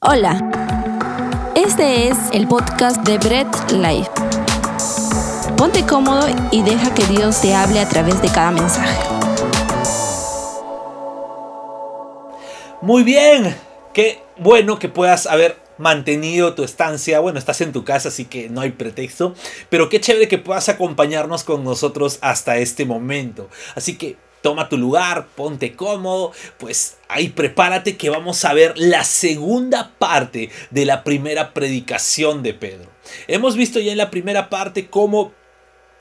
Hola, este es el podcast de Bread Life. Ponte cómodo y deja que Dios te hable a través de cada mensaje. Muy bien, qué bueno que puedas haber mantenido tu estancia. Bueno, estás en tu casa, así que no hay pretexto. Pero qué chévere que puedas acompañarnos con nosotros hasta este momento. Así que toma tu lugar, ponte cómodo, pues ahí prepárate que vamos a ver la segunda parte de la primera predicación de Pedro. Hemos visto ya en la primera parte cómo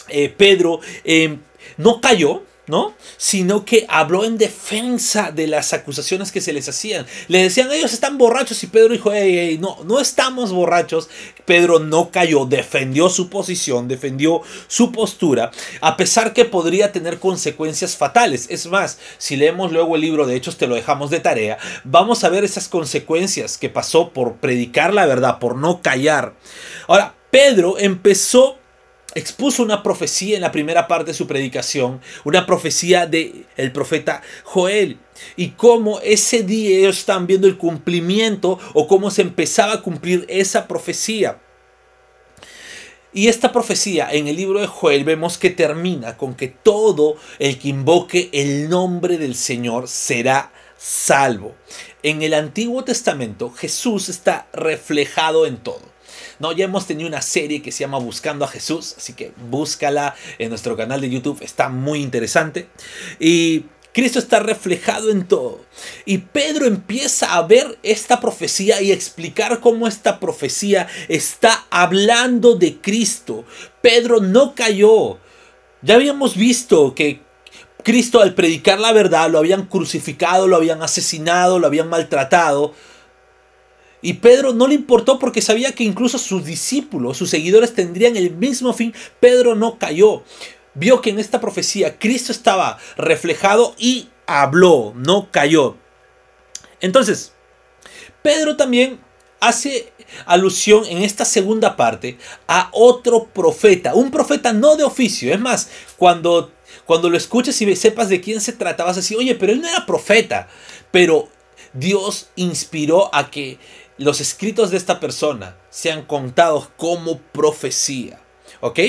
eh, Pedro eh, no cayó, ¿no? Sino que habló en defensa de las acusaciones que se les hacían. Le decían, ellos están borrachos y Pedro dijo, no, no estamos borrachos. Pedro no cayó, defendió su posición, defendió su postura, a pesar que podría tener consecuencias fatales. Es más, si leemos luego el libro de Hechos, te lo dejamos de tarea, vamos a ver esas consecuencias que pasó por predicar la verdad, por no callar. Ahora, Pedro empezó expuso una profecía en la primera parte de su predicación, una profecía del el profeta Joel, y cómo ese día ellos están viendo el cumplimiento o cómo se empezaba a cumplir esa profecía. Y esta profecía en el libro de Joel vemos que termina con que todo el que invoque el nombre del Señor será salvo. En el Antiguo Testamento Jesús está reflejado en todo. No, ya hemos tenido una serie que se llama Buscando a Jesús, así que búscala en nuestro canal de YouTube, está muy interesante. Y Cristo está reflejado en todo. Y Pedro empieza a ver esta profecía y explicar cómo esta profecía está hablando de Cristo. Pedro no cayó. Ya habíamos visto que Cristo al predicar la verdad lo habían crucificado, lo habían asesinado, lo habían maltratado. Y Pedro no le importó porque sabía que incluso sus discípulos, sus seguidores tendrían el mismo fin. Pedro no cayó. Vio que en esta profecía Cristo estaba reflejado y habló, no cayó. Entonces, Pedro también hace alusión en esta segunda parte a otro profeta, un profeta no de oficio. Es más, cuando, cuando lo escuches y sepas de quién se trata, vas a decir, oye, pero él no era profeta. Pero Dios inspiró a que los escritos de esta persona sean contados como profecía. ¿Ok?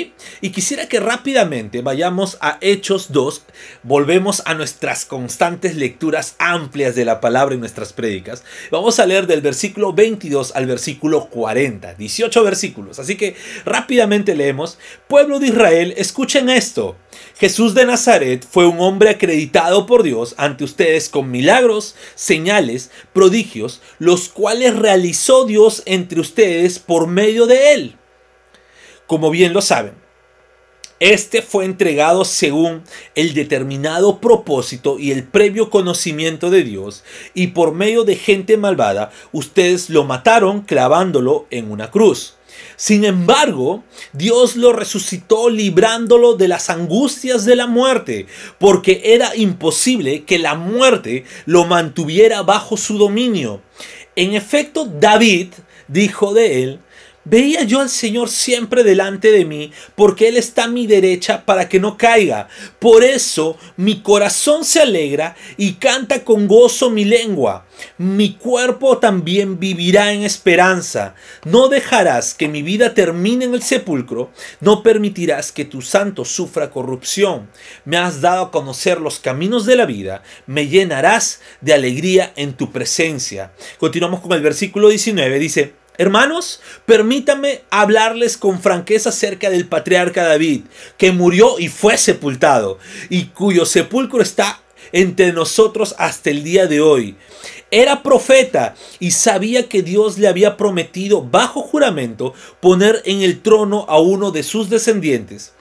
Y quisiera que rápidamente vayamos a Hechos 2, volvemos a nuestras constantes lecturas amplias de la palabra y nuestras prédicas. Vamos a leer del versículo 22 al versículo 40, 18 versículos. Así que rápidamente leemos, pueblo de Israel, escuchen esto. Jesús de Nazaret fue un hombre acreditado por Dios ante ustedes con milagros, señales, prodigios, los cuales realizó Dios entre ustedes por medio de él como bien lo saben. Este fue entregado según el determinado propósito y el previo conocimiento de Dios, y por medio de gente malvada, ustedes lo mataron clavándolo en una cruz. Sin embargo, Dios lo resucitó librándolo de las angustias de la muerte, porque era imposible que la muerte lo mantuviera bajo su dominio. En efecto, David dijo de él, Veía yo al Señor siempre delante de mí, porque Él está a mi derecha para que no caiga. Por eso mi corazón se alegra y canta con gozo mi lengua. Mi cuerpo también vivirá en esperanza. No dejarás que mi vida termine en el sepulcro, no permitirás que tu santo sufra corrupción. Me has dado a conocer los caminos de la vida, me llenarás de alegría en tu presencia. Continuamos con el versículo 19, dice, Hermanos, permítanme hablarles con franqueza acerca del patriarca David, que murió y fue sepultado, y cuyo sepulcro está entre nosotros hasta el día de hoy. Era profeta y sabía que Dios le había prometido bajo juramento poner en el trono a uno de sus descendientes.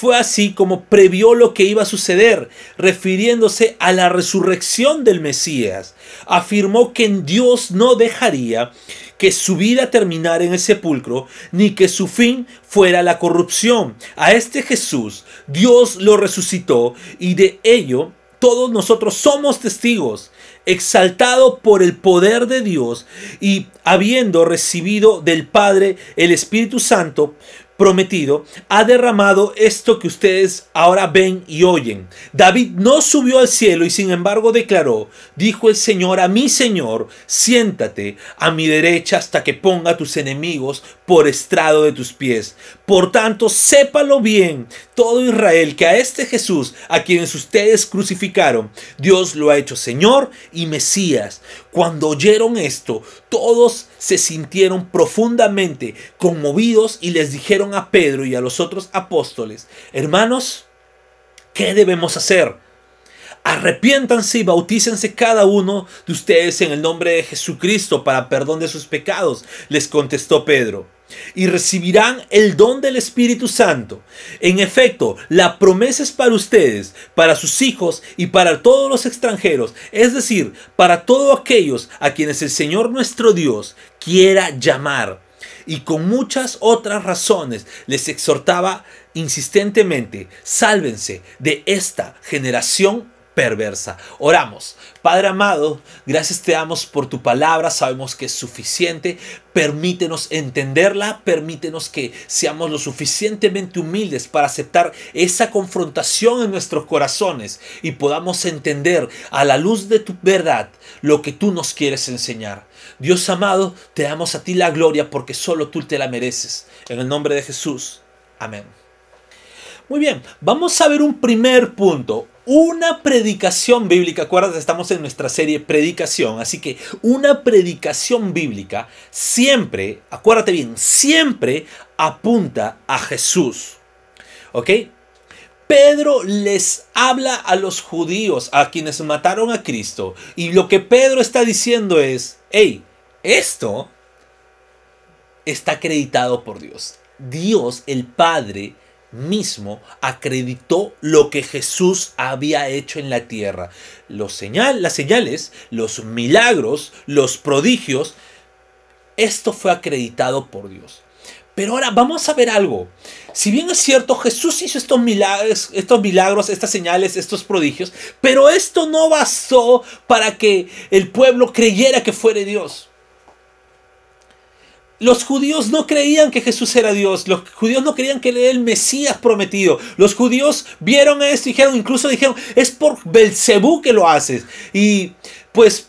Fue así como previó lo que iba a suceder, refiriéndose a la resurrección del Mesías. Afirmó que Dios no dejaría que su vida terminara en el sepulcro, ni que su fin fuera la corrupción. A este Jesús Dios lo resucitó y de ello todos nosotros somos testigos, exaltado por el poder de Dios y habiendo recibido del Padre el Espíritu Santo, prometido, ha derramado esto que ustedes ahora ven y oyen. David no subió al cielo y sin embargo declaró, dijo el Señor a mi Señor, siéntate a mi derecha hasta que ponga a tus enemigos por estrado de tus pies. Por tanto, sépalo bien todo Israel que a este Jesús, a quienes ustedes crucificaron, Dios lo ha hecho Señor y Mesías. Cuando oyeron esto, todos se sintieron profundamente conmovidos y les dijeron a Pedro y a los otros apóstoles, hermanos, ¿qué debemos hacer? Arrepiéntanse y bautícense cada uno de ustedes en el nombre de Jesucristo para perdón de sus pecados, les contestó Pedro y recibirán el don del Espíritu Santo. En efecto, la promesa es para ustedes, para sus hijos y para todos los extranjeros, es decir, para todos aquellos a quienes el Señor nuestro Dios quiera llamar. Y con muchas otras razones les exhortaba insistentemente, sálvense de esta generación perversa. Oramos. Padre amado, gracias te damos por tu palabra, sabemos que es suficiente. Permítenos entenderla, permítenos que seamos lo suficientemente humildes para aceptar esa confrontación en nuestros corazones y podamos entender a la luz de tu verdad lo que tú nos quieres enseñar. Dios amado, te damos a ti la gloria porque solo tú te la mereces. En el nombre de Jesús. Amén. Muy bien, vamos a ver un primer punto, una predicación bíblica, acuérdate, estamos en nuestra serie predicación, así que una predicación bíblica siempre, acuérdate bien, siempre apunta a Jesús. ¿Ok? Pedro les habla a los judíos, a quienes mataron a Cristo, y lo que Pedro está diciendo es, hey, esto está acreditado por Dios. Dios, el Padre, mismo acreditó lo que Jesús había hecho en la tierra. Los señal, las señales, los milagros, los prodigios, esto fue acreditado por Dios. Pero ahora vamos a ver algo. Si bien es cierto, Jesús hizo estos milagros, estos milagros, estas señales, estos prodigios, pero esto no bastó para que el pueblo creyera que fuera Dios. Los judíos no creían que Jesús era Dios. Los judíos no creían que él era el Mesías prometido. Los judíos vieron esto y dijeron, incluso dijeron, es por Belcebú que lo haces. Y pues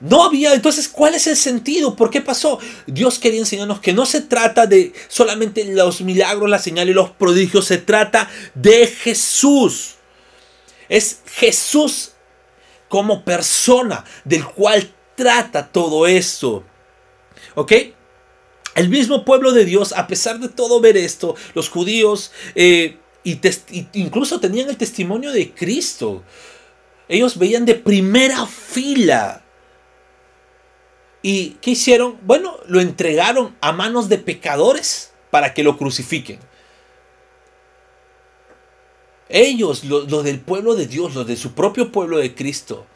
no había, entonces, ¿cuál es el sentido? ¿Por qué pasó? Dios quería enseñarnos que no se trata de solamente los milagros, la señal y los prodigios, se trata de Jesús. Es Jesús como persona del cual trata todo esto. ¿Ok? El mismo pueblo de Dios, a pesar de todo ver esto, los judíos eh, incluso tenían el testimonio de Cristo. Ellos veían de primera fila. ¿Y qué hicieron? Bueno, lo entregaron a manos de pecadores para que lo crucifiquen. Ellos, los del pueblo de Dios, los de su propio pueblo de Cristo,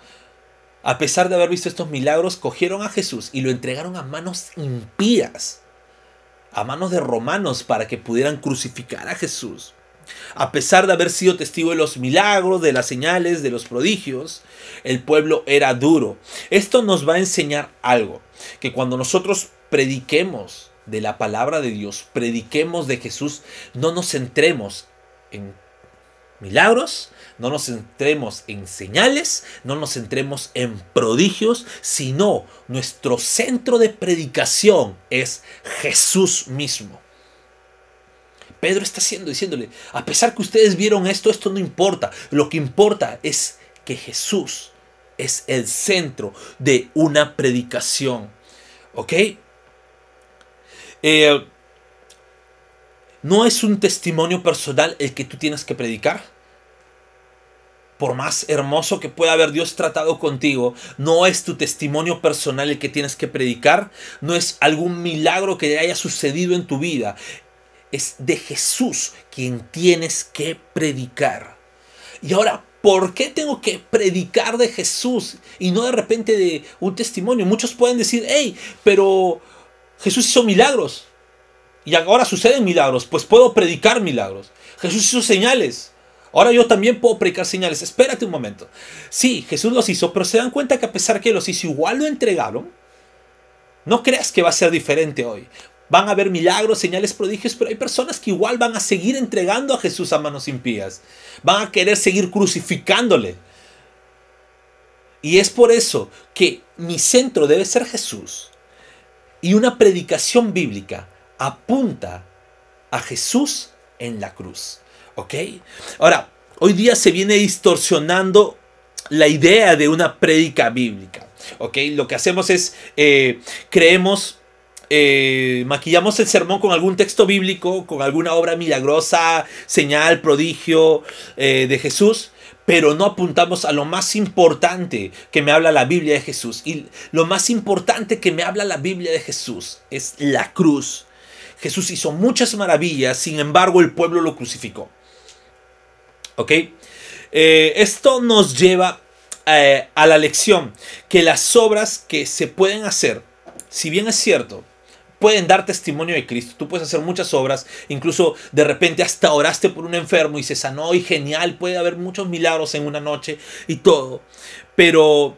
a pesar de haber visto estos milagros, cogieron a Jesús y lo entregaron a manos impías a manos de romanos para que pudieran crucificar a Jesús. A pesar de haber sido testigo de los milagros, de las señales, de los prodigios, el pueblo era duro. Esto nos va a enseñar algo, que cuando nosotros prediquemos de la palabra de Dios, prediquemos de Jesús, no nos centremos en milagros, no nos centremos en señales, no nos centremos en prodigios, sino nuestro centro de predicación es Jesús mismo. Pedro está haciendo, diciéndole, a pesar que ustedes vieron esto, esto no importa. Lo que importa es que Jesús es el centro de una predicación. ¿Ok? Eh, no es un testimonio personal el que tú tienes que predicar por más hermoso que pueda haber Dios tratado contigo, no es tu testimonio personal el que tienes que predicar, no es algún milagro que haya sucedido en tu vida, es de Jesús quien tienes que predicar. Y ahora, ¿por qué tengo que predicar de Jesús y no de repente de un testimonio? Muchos pueden decir, hey, pero Jesús hizo milagros y ahora suceden milagros, pues puedo predicar milagros. Jesús hizo señales, Ahora yo también puedo predicar señales. Espérate un momento. Sí, Jesús los hizo, pero se dan cuenta que a pesar que los hizo, igual lo entregaron. No creas que va a ser diferente hoy. Van a haber milagros, señales, prodigios, pero hay personas que igual van a seguir entregando a Jesús a manos impías. Van a querer seguir crucificándole. Y es por eso que mi centro debe ser Jesús. Y una predicación bíblica apunta a Jesús en la cruz. ¿Ok? Ahora, hoy día se viene distorsionando la idea de una prédica bíblica. ¿Ok? Lo que hacemos es, eh, creemos, eh, maquillamos el sermón con algún texto bíblico, con alguna obra milagrosa, señal, prodigio eh, de Jesús, pero no apuntamos a lo más importante que me habla la Biblia de Jesús. Y lo más importante que me habla la Biblia de Jesús es la cruz. Jesús hizo muchas maravillas, sin embargo el pueblo lo crucificó. ¿Ok? esto nos lleva eh, a la lección que las obras que se pueden hacer, si bien es cierto, pueden dar testimonio de Cristo. Tú puedes hacer muchas obras, incluso de repente hasta oraste por un enfermo y se sanó y genial, puede haber muchos milagros en una noche y todo. Pero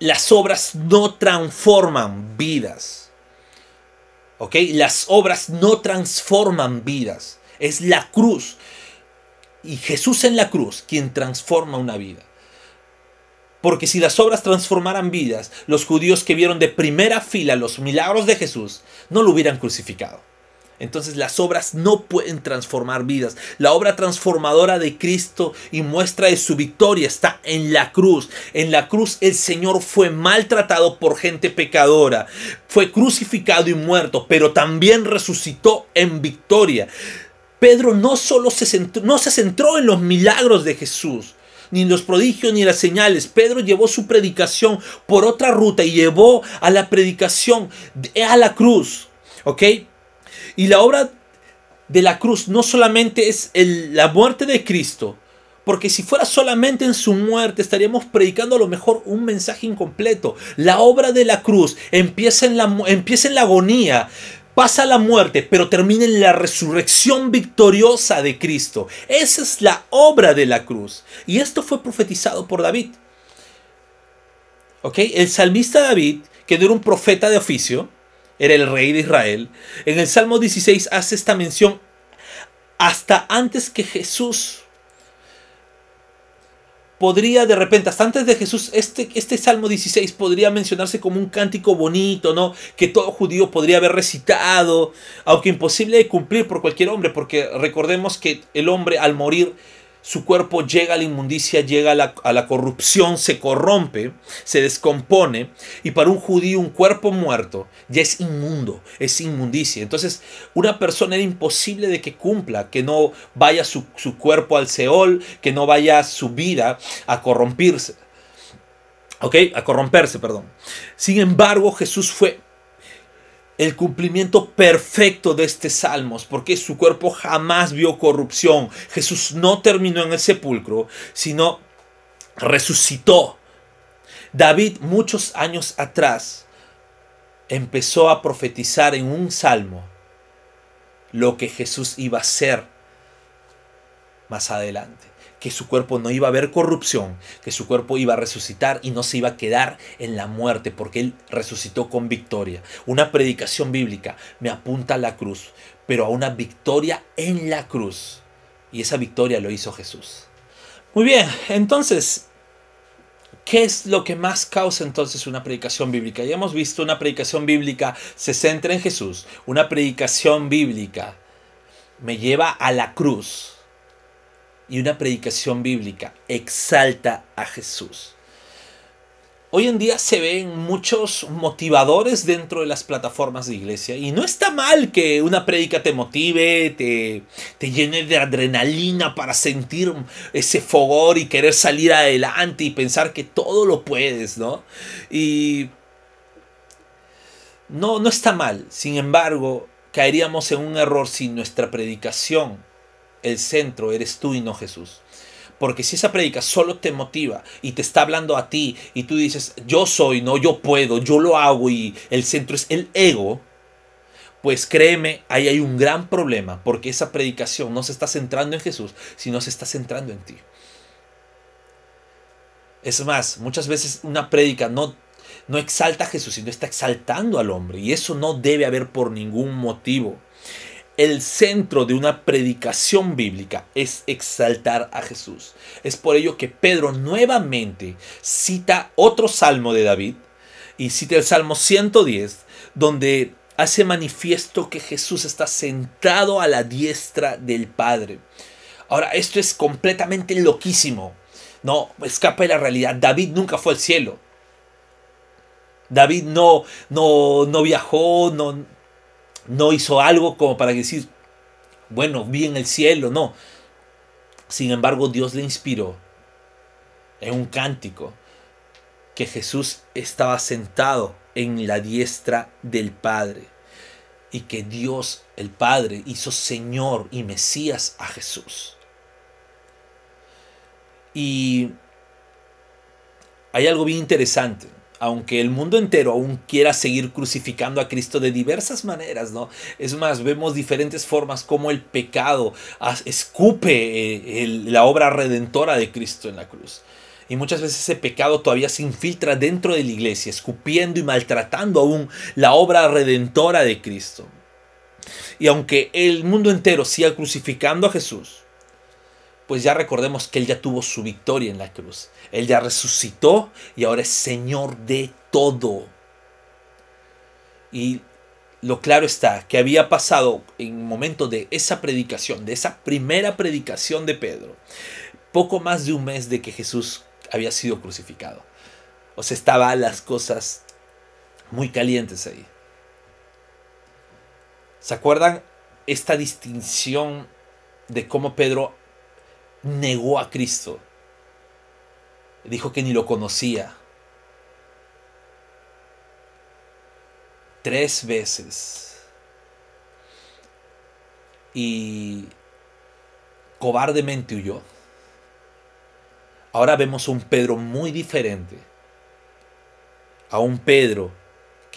las obras no transforman vidas. Las obras no transforman vidas. Es la cruz. Y Jesús en la cruz quien transforma una vida. Porque si las obras transformaran vidas, los judíos que vieron de primera fila los milagros de Jesús no lo hubieran crucificado. Entonces las obras no pueden transformar vidas. La obra transformadora de Cristo y muestra de su victoria está en la cruz. En la cruz el Señor fue maltratado por gente pecadora. Fue crucificado y muerto, pero también resucitó en victoria. Pedro no solo se centró, no se centró en los milagros de Jesús, ni los prodigios, ni las señales. Pedro llevó su predicación por otra ruta y llevó a la predicación a la cruz. ¿Ok? Y la obra de la cruz no solamente es la muerte de Cristo, porque si fuera solamente en su muerte estaríamos predicando a lo mejor un mensaje incompleto. La obra de la cruz empieza en la, empieza en la agonía, pasa la muerte, pero termina en la resurrección victoriosa de Cristo. Esa es la obra de la cruz. Y esto fue profetizado por David. ¿Ok? El salmista David, que era un profeta de oficio, era el rey de Israel, en el Salmo 16 hace esta mención hasta antes que Jesús podría de repente, hasta antes de Jesús, este, este Salmo 16 podría mencionarse como un cántico bonito, ¿no? Que todo judío podría haber recitado, aunque imposible de cumplir por cualquier hombre, porque recordemos que el hombre al morir su cuerpo llega a la inmundicia, llega a la, corrupción, se corrompe, se descompone, y para un judío un cuerpo muerto ya es inmundo, es inmundicia. Entonces, una persona era imposible de que cumpla, que no vaya su, su cuerpo al Seol, que no vaya su vida a corrompirse. ¿Ok? A corromperse, perdón. Sin embargo, Jesús fue el cumplimiento perfecto de este salmos, porque su cuerpo jamás vio corrupción. Jesús no terminó en el sepulcro, sino resucitó. David muchos años atrás empezó a profetizar en un salmo lo que Jesús iba a hacer más adelante que su cuerpo no iba a haber corrupción, que su cuerpo iba a resucitar y no se iba a quedar en la muerte, porque Él resucitó con victoria. Una predicación bíblica me apunta a la cruz, pero a una victoria en la cruz. Y esa victoria lo hizo Jesús. Muy bien, entonces, ¿Qué es lo que más causa entonces una predicación bíblica? Ya hemos visto una predicación bíblica se centra en Jesús. Una predicación bíblica me lleva a la cruz y una predicación bíblica exalta a Jesús. Hoy en día se ven muchos motivadores dentro de las plataformas de iglesia y no está mal que una predica te motive, te, te llene de adrenalina para sentir ese fogor y querer salir adelante y pensar que todo lo puedes, ¿no? Y no, no está mal. Sin embargo, caeríamos en un error si nuestra predicación el centro eres tú y no Jesús. Porque si esa predica solo te motiva y te está hablando a ti y tú dices, yo soy, no, yo puedo, yo lo hago y el centro es el ego, pues créeme, ahí hay un gran problema porque esa predicación no se está centrando en Jesús, sino se está centrando en ti. Es más, muchas veces una predica no no exalta a Jesús, sino está exaltando al hombre. Y eso no debe haber por ningún motivo. El centro de una predicación bíblica es exaltar a Jesús. Es por ello que Pedro nuevamente cita otro salmo de David y cita el Salmo 110, donde hace manifiesto que Jesús está sentado a la diestra del Padre. Ahora, esto es completamente loquísimo. No, escapa de la realidad. David nunca fue al cielo. David no, no, no viajó, no, no hizo algo como para decir, bueno, vi en el cielo, no. Sin embargo, Dios le inspiró en un cántico que Jesús estaba sentado en la diestra del Padre y que Dios el Padre hizo Señor y Mesías a Jesús. Y hay algo bien interesante aunque el mundo entero aún quiera seguir crucificando a Cristo de diversas maneras, ¿no? Es más, vemos diferentes formas como el pecado escupe eh, la obra redentora de Cristo en la cruz. Y muchas veces ese pecado todavía se infiltra dentro de la iglesia, escupiendo y maltratando aún la obra redentora de Cristo. Y aunque el mundo entero siga crucificando a Jesús, pues ya recordemos que Él ya tuvo su victoria en la cruz. Él ya resucitó y ahora es Señor de todo. Y lo claro está que había pasado en momento de esa predicación, de esa primera predicación de Pedro, poco más de un mes de que Jesús había sido crucificado. O sea, estaban las cosas muy calientes ahí. ¿Se acuerdan esta distinción de cómo Pedro negó a Cristo. Dijo que ni lo conocía. Tres veces. Y cobardemente huyó. Ahora vemos a un Pedro muy diferente. A un Pedro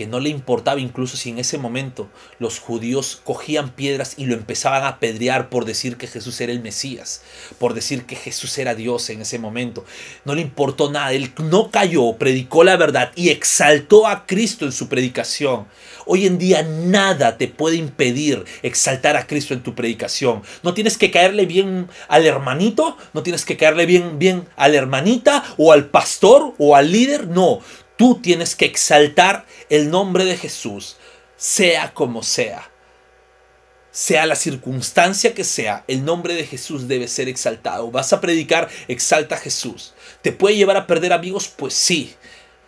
que no le importaba incluso si en ese momento los judíos cogían piedras y lo empezaban a apedrear por decir que Jesús era el Mesías, por decir que Jesús era Dios en ese momento. No le importó nada, él no cayó, predicó la verdad y exaltó a Cristo en su predicación. Hoy en día nada te puede impedir exaltar a Cristo en tu predicación. No tienes que caerle bien al hermanito, no tienes que caerle bien bien a la hermanita o al pastor o al líder, no. Tú tienes que exaltar el nombre de Jesús, sea como sea. Sea la circunstancia que sea, el nombre de Jesús debe ser exaltado. Vas a predicar, exalta a Jesús. ¿Te puede llevar a perder amigos? Pues sí.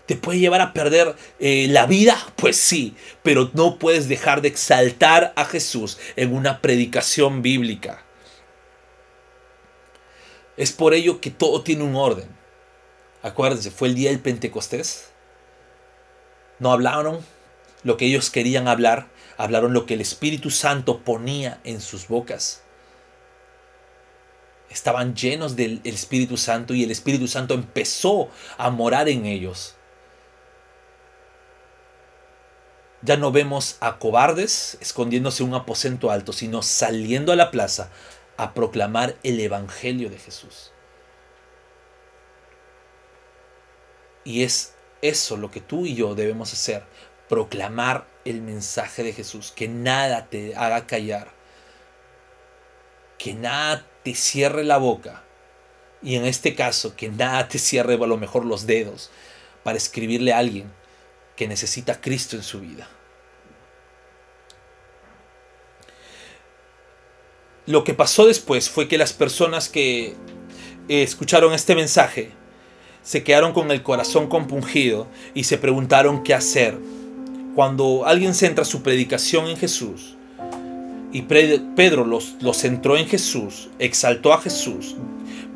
¿Te puede llevar a perder eh, la vida? Pues sí. Pero no puedes dejar de exaltar a Jesús en una predicación bíblica. Es por ello que todo tiene un orden. Acuérdense, fue el día del Pentecostés. No hablaron lo que ellos querían hablar, hablaron lo que el Espíritu Santo ponía en sus bocas. Estaban llenos del Espíritu Santo y el Espíritu Santo empezó a morar en ellos. Ya no vemos a cobardes escondiéndose en un aposento alto, sino saliendo a la plaza a proclamar el Evangelio de Jesús. Y es eso lo que tú y yo debemos hacer, proclamar el mensaje de Jesús, que nada te haga callar, que nada te cierre la boca, y en este caso, que nada te cierre a lo mejor los dedos para escribirle a alguien que necesita a Cristo en su vida. Lo que pasó después fue que las personas que escucharon este mensaje se quedaron con el corazón compungido y se preguntaron qué hacer. Cuando alguien centra su predicación en Jesús, y Pedro los, los centró en Jesús, exaltó a Jesús,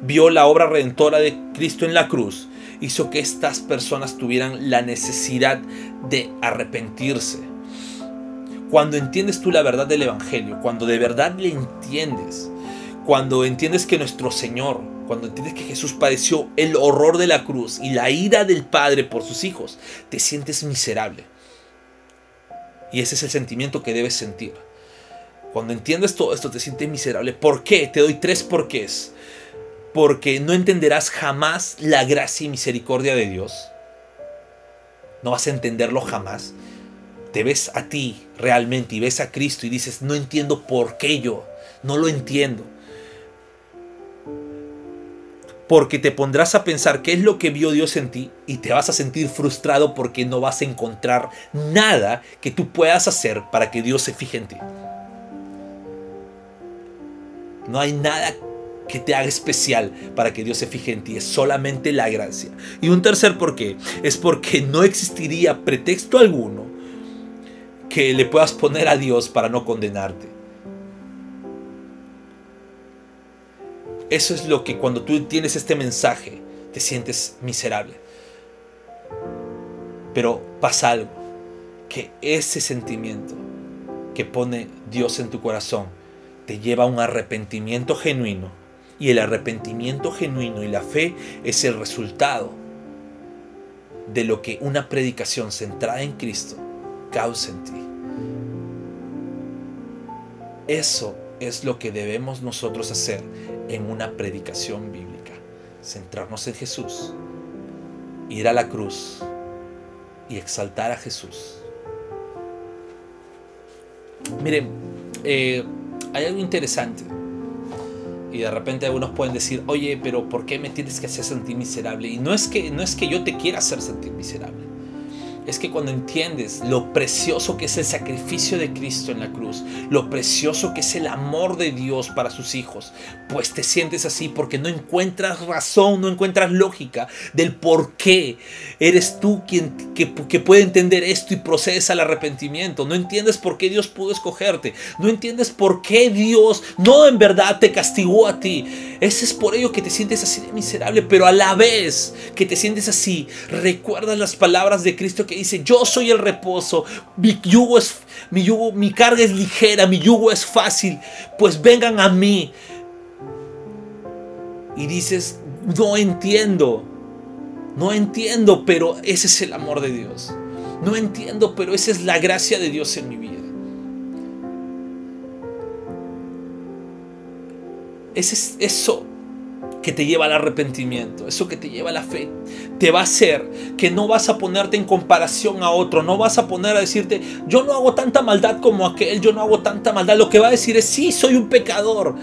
vio la obra redentora de Cristo en la cruz, hizo que estas personas tuvieran la necesidad de arrepentirse. Cuando entiendes tú la verdad del Evangelio, cuando de verdad le entiendes, cuando entiendes que nuestro Señor cuando entiendes que Jesús padeció el horror de la cruz y la ira del Padre por sus hijos, te sientes miserable. Y ese es el sentimiento que debes sentir. Cuando entiendes todo esto, te sientes miserable. ¿Por qué? Te doy tres porqués. Porque no entenderás jamás la gracia y misericordia de Dios. no vas a entenderlo jamás. Te ves a ti realmente y ves a Cristo y dices, no entiendo por qué yo, no lo entiendo. Porque te pondrás a pensar qué es lo que vio Dios en ti y te vas a sentir frustrado porque no vas a encontrar nada que tú puedas hacer para que Dios se fije en ti. No hay nada que te haga especial para que Dios se fije en ti. Es solamente la gracia. Y un tercer por qué es porque no existiría pretexto alguno que le puedas poner a Dios para no condenarte. Eso es lo que cuando tú tienes este mensaje te sientes miserable. Pero pasa algo, que ese sentimiento que pone Dios en tu corazón te lleva a un arrepentimiento genuino y el arrepentimiento genuino y la fe es el resultado de lo que una predicación centrada en Cristo causa en ti. Eso es lo que debemos nosotros hacer en una predicación bíblica. Centrarnos en Jesús, ir a la cruz y exaltar a Jesús. Miren, eh, hay algo interesante y de repente algunos pueden decir, oye, pero ¿por qué me tienes que hacer sentir miserable? Y no es que, no es que yo te quiera hacer sentir miserable es que cuando entiendes lo precioso que es el sacrificio de Cristo en la cruz, lo precioso que es el amor de Dios para sus hijos, pues te sientes así porque no encuentras razón, no encuentras lógica del por qué eres tú quien que, puede entender esto y procedes al arrepentimiento. No entiendes por qué Dios pudo escogerte. No entiendes por qué Dios no en verdad te castigó a ti. Ese es por ello que te sientes así de miserable, pero a la vez que te sientes así, recuerdas las palabras de Cristo que dice, yo soy el reposo, mi yugo es, mi yugo, mi carga es ligera, mi yugo es fácil, pues vengan a mí. Y dices, no entiendo, no entiendo, pero ese es el amor de Dios. No entiendo, pero esa es la gracia de Dios en mi vida. Ese es eso que te lleva al arrepentimiento, eso que te lleva a la fe, te va a hacer que no vas a ponerte en comparación a otro, no vas a poner a decirte, yo no hago tanta maldad como aquel, yo no hago tanta maldad. Lo que va a decir es, sí, soy un pecador,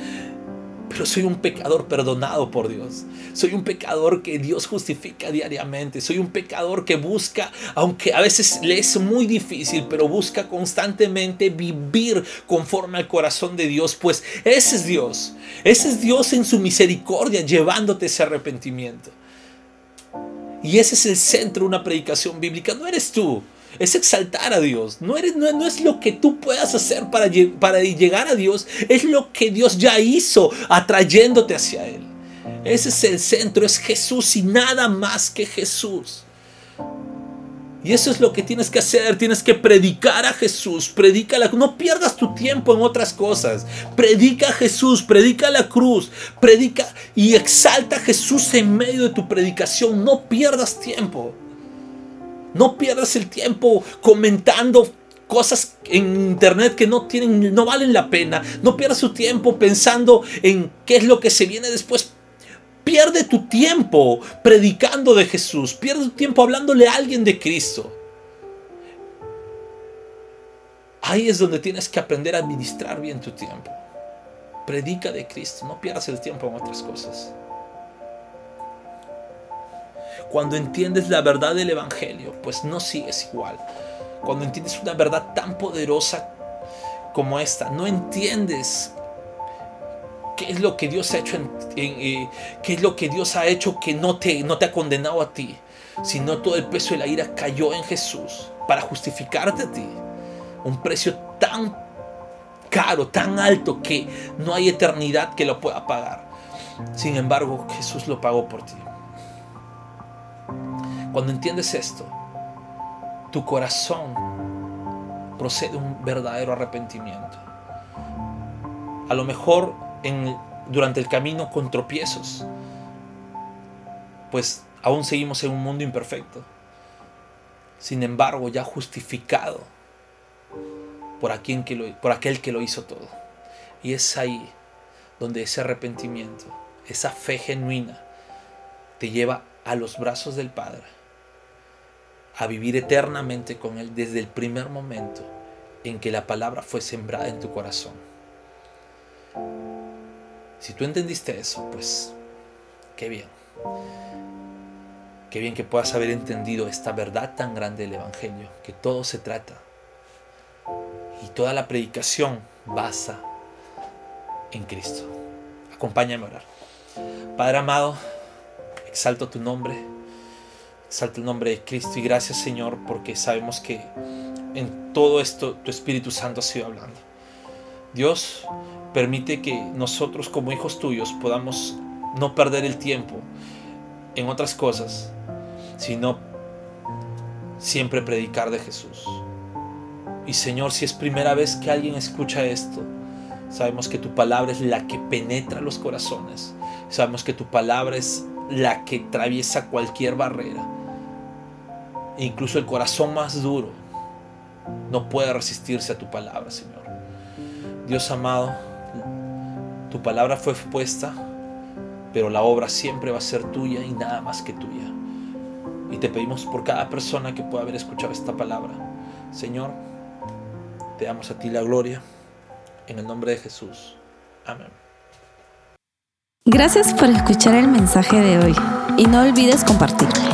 pero soy un pecador perdonado por Dios. Soy un pecador que Dios justifica diariamente. Soy un pecador que busca, aunque a veces le es muy difícil, pero busca constantemente vivir conforme al corazón de Dios. Pues ese es Dios. Ese es Dios en su misericordia llevándote ese arrepentimiento. Y ese es el centro de una predicación bíblica. No eres tú es exaltar a Dios. No, eres, no, es lo que tú puedas hacer para, para llegar a Dios, es lo que Dios ya hizo atrayéndote hacia Él. Ese es el centro, es Jesús y nada más que Jesús. Y eso es lo que tienes que hacer, tienes que predicar a Jesús, predica la no pierdas tu tiempo en otras cosas. Predica a Jesús, predica la cruz, predica y exalta a Jesús en medio de tu predicación, no pierdas tiempo. No pierdas el tiempo comentando cosas en internet que no tienen no valen la pena. No pierdas tu tiempo pensando en qué es lo que se viene después. Pierde tu tiempo predicando de Jesús. Pierde tu tiempo hablándole a alguien de Cristo. Ahí es donde tienes que aprender a administrar bien tu tiempo. Predica de Cristo. No pierdas el tiempo en otras cosas. Cuando entiendes la verdad del Evangelio, pues no sigues igual. Cuando entiendes una verdad tan poderosa como esta, no entiendes qué es lo que Dios ha hecho, eh, qué es lo que Dios ha hecho que no te, no te ha condenado a ti, sino todo el peso de la ira cayó en Jesús para justificarte a ti. Un precio tan caro, tan alto que no hay eternidad que lo pueda pagar. Sin embargo, Jesús lo pagó por ti. Cuando entiendes esto, tu corazón procede un verdadero arrepentimiento. A lo mejor durante el camino con tropiezos, pues aún seguimos en un mundo imperfecto. Sin embargo, ya justificado por, por aquel que lo hizo todo. Y es ahí donde ese arrepentimiento, esa fe genuina, te lleva a los brazos del Padre a vivir eternamente con Él desde el primer momento en que la palabra fue sembrada en tu corazón. Si tú entendiste eso, pues qué bien. Qué bien que puedas haber entendido esta verdad tan grande del Evangelio, que todo se trata y toda la predicación basa en Cristo. Acompáñame a orar. Padre amado, exalto tu nombre, exalto el nombre de Cristo y gracias Señor porque sabemos que en todo esto tu Espíritu Santo ha sido hablando. Dios permite que nosotros como hijos tuyos podamos no perder el tiempo en otras cosas, sino siempre predicar de Jesús. Y Señor, si es primera vez que alguien escucha esto, sabemos que tu palabra es la que penetra los corazones. Sabemos que tu palabra es la que atraviesa cualquier barrera. E incluso el corazón más duro no puede resistirse a tu palabra, Señor. Dios amado, tu palabra fue puesta, pero la obra siempre va a ser tuya y nada más que tuya. Y te pedimos por cada persona que pueda haber escuchado esta palabra. Señor, te damos a ti la gloria. En el nombre de Jesús. Amén. Gracias por escuchar el mensaje de hoy y no olvides compartirlo.